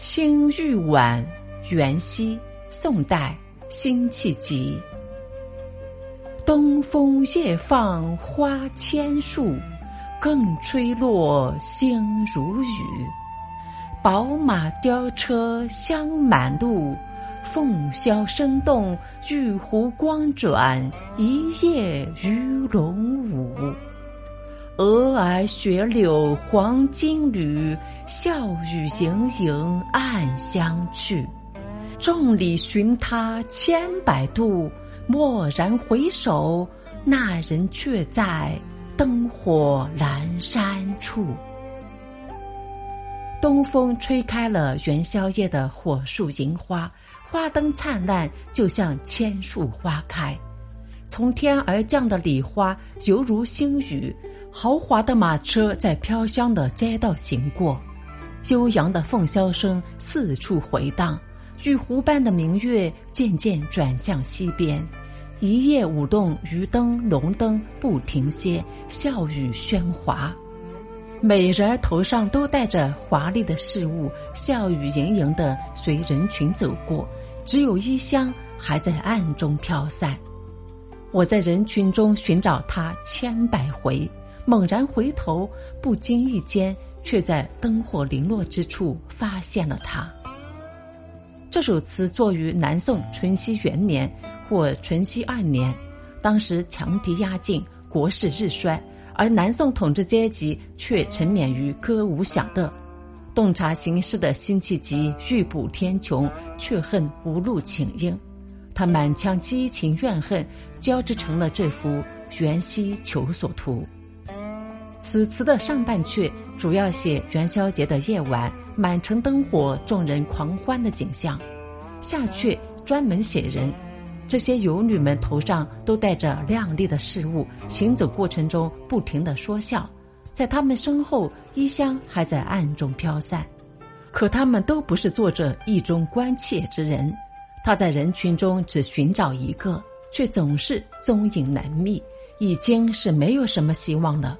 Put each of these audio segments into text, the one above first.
青玉碗，元夕，宋代，辛弃疾。东风夜放花千树，更吹落，星如雨。宝马雕车香满路，凤箫声动，玉壶光转，一夜鱼龙舞。蛾儿雪柳黄金缕，笑语盈盈暗香去。众里寻他千百度，蓦然回首，那人却在灯火阑珊处。东风吹开了元宵夜的火树银花，花灯灿烂，就像千树花开。从天而降的礼花犹如星雨。豪华的马车在飘香的街道行过，悠扬的凤箫声四处回荡，玉壶般的明月渐渐转向西边，一夜舞动鱼灯龙灯不停歇，笑语喧哗，每人头上都戴着华丽的饰物，笑语盈盈的随人群走过，只有衣香还在暗中飘散。我在人群中寻找他千百回。猛然回头，不经意间，却在灯火零落之处发现了他。这首词作于南宋淳熙元年或淳熙二年，当时强敌压境，国势日衰，而南宋统治阶级却沉湎于歌舞享乐。洞察形势的辛弃疾欲补天穹，却恨无路请缨，他满腔激情怨恨交织成了这幅《元夕求索图》。此词的上半阙主要写元宵节的夜晚，满城灯火，众人狂欢的景象；下阙专门写人，这些游女们头上都戴着亮丽的饰物，行走过程中不停的说笑，在他们身后衣香还在暗中飘散，可他们都不是做着意中关切之人。他在人群中只寻找一个，却总是踪影难觅，已经是没有什么希望了。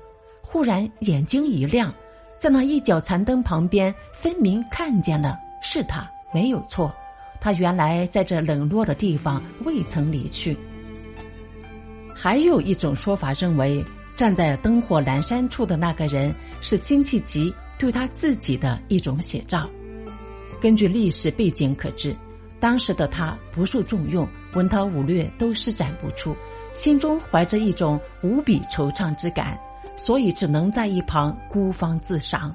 忽然眼睛一亮，在那一角残灯旁边，分明看见了，是他，没有错。他原来在这冷落的地方未曾离去。还有一种说法认为，站在灯火阑珊处的那个人是辛弃疾对他自己的一种写照。根据历史背景可知，当时的他不受重用，文韬武略都施展不出，心中怀着一种无比惆怅之感。所以只能在一旁孤芳自赏，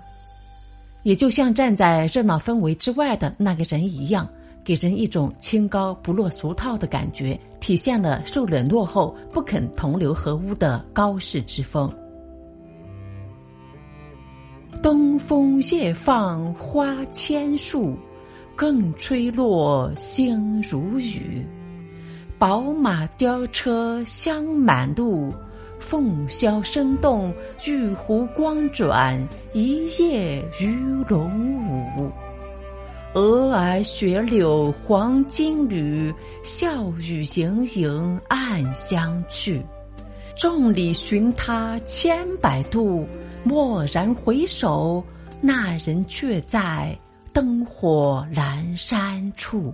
也就像站在热闹氛围之外的那个人一样，给人一种清高不落俗套的感觉，体现了受冷落后不肯同流合污的高士之风。东风夜放花千树，更吹落，星如雨。宝马雕车香满路。凤箫声动，玉壶光转，一夜鱼龙舞。蛾儿雪柳黄金缕，笑语盈盈暗香去。众里寻他千百度，蓦然回首，那人却在灯火阑珊处。